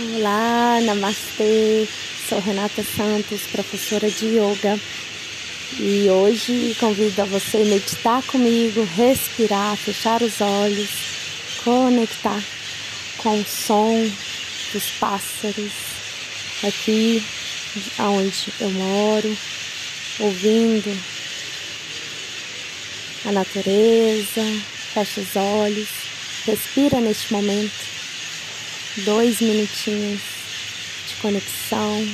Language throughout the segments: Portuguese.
Olá, Namastê. Sou Renata Santos, professora de yoga. E hoje convido a você meditar comigo, respirar, fechar os olhos, conectar com o som dos pássaros aqui onde eu moro, ouvindo a natureza. Fecha os olhos, respira neste momento dois minutinhos de conexão,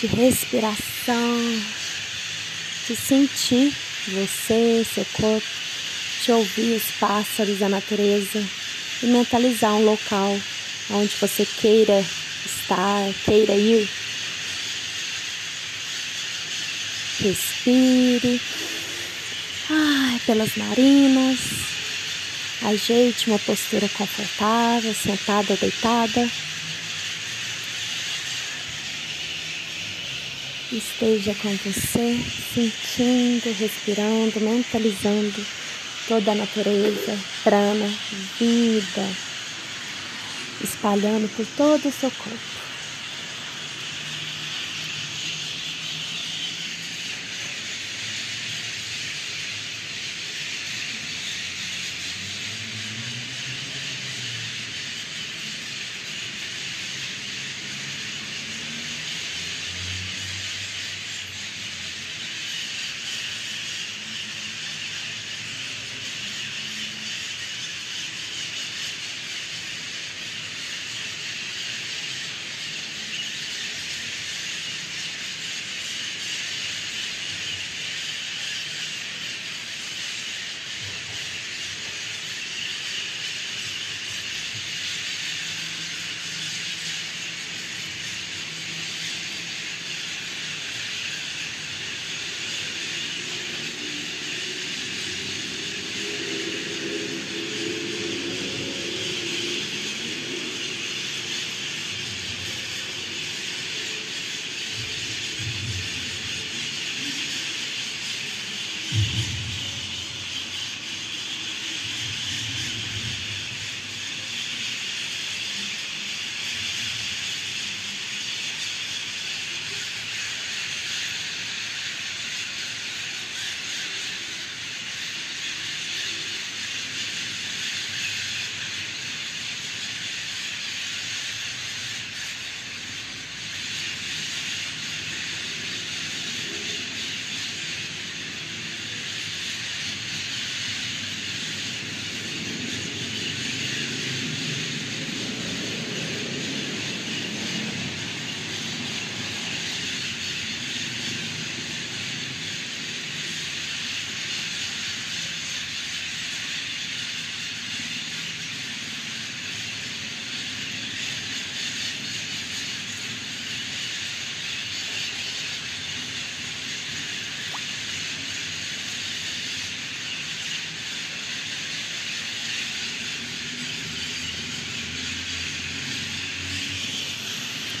de respiração, de sentir você, seu corpo, de ouvir os pássaros, a natureza e mentalizar um local onde você queira estar, queira ir. Respire. Ai, pelas narinas. Ajeite uma postura confortável, sentada ou deitada. Esteja com você, sentindo, respirando, mentalizando toda a natureza, prana, vida, espalhando por todo o seu corpo.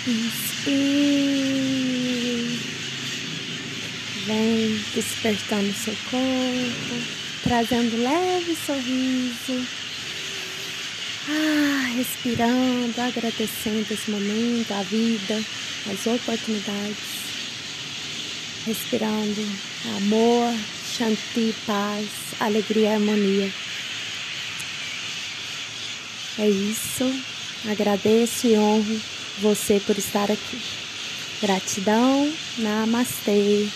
Inspire. Vem despertando seu corpo, trazendo leve sorriso. Ah, respirando, agradecendo esse momento, a vida, as oportunidades. Respirando amor, shanti, paz, alegria e harmonia. É isso. Agradeço e honro você por estar aqui. Gratidão, namastê.